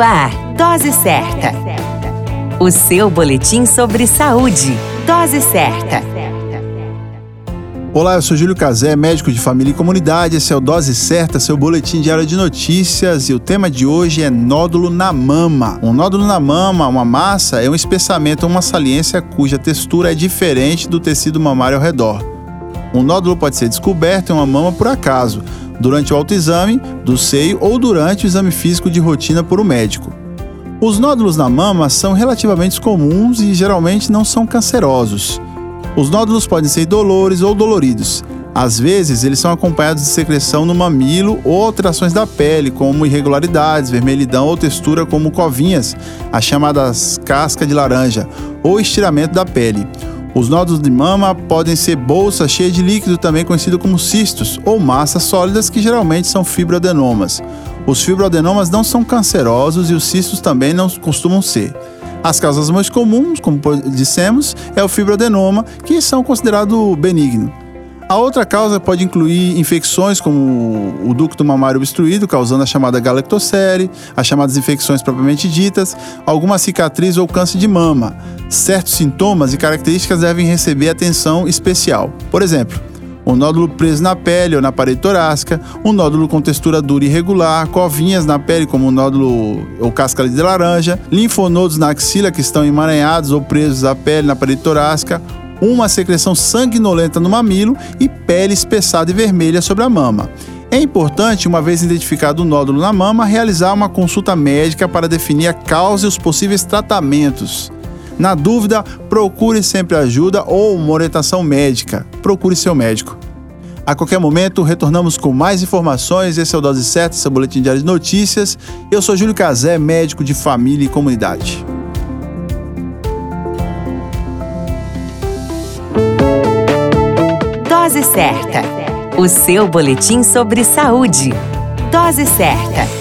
Ar, Dose Certa. O seu boletim sobre saúde. Dose Certa. Olá, eu sou Júlio Cazé, médico de família e comunidade. Esse é o Dose Certa, seu boletim diário de notícias. E o tema de hoje é nódulo na mama. Um nódulo na mama, uma massa, é um espessamento ou uma saliência cuja textura é diferente do tecido mamário ao redor. Um nódulo pode ser descoberto em uma mama por acaso, durante o autoexame do seio ou durante o exame físico de rotina por um médico. Os nódulos na mama são relativamente comuns e geralmente não são cancerosos. Os nódulos podem ser dolores ou doloridos. Às vezes, eles são acompanhados de secreção no mamilo ou alterações da pele, como irregularidades, vermelhidão ou textura como covinhas, as chamadas casca de laranja, ou estiramento da pele. Os nódulos de mama podem ser bolsas cheias de líquido, também conhecido como cistos, ou massas sólidas que geralmente são fibroadenomas. Os fibroadenomas não são cancerosos e os cistos também não costumam ser. As causas mais comuns, como dissemos, é o fibroadenoma, que são considerados benignos. A outra causa pode incluir infecções como o ducto mamário obstruído, causando a chamada galactocele, as chamadas infecções propriamente ditas, alguma cicatriz ou câncer de mama. Certos sintomas e características devem receber atenção especial. Por exemplo, um nódulo preso na pele ou na parede torácica, um nódulo com textura dura e irregular, covinhas na pele como o nódulo ou casca de laranja, linfonodos na axila que estão emaranhados ou presos à pele na parede torácica, uma secreção sanguinolenta no mamilo e pele espessada e vermelha sobre a mama. É importante, uma vez identificado o nódulo na mama, realizar uma consulta médica para definir a causa e os possíveis tratamentos. Na dúvida, procure sempre ajuda ou uma orientação médica. Procure seu médico. A qualquer momento, retornamos com mais informações. Esse é o Dose Certa, seu boletim diário de notícias. Eu sou Júlio Cazé, médico de família e comunidade. Dose Certa. O seu boletim sobre saúde. Dose Certa.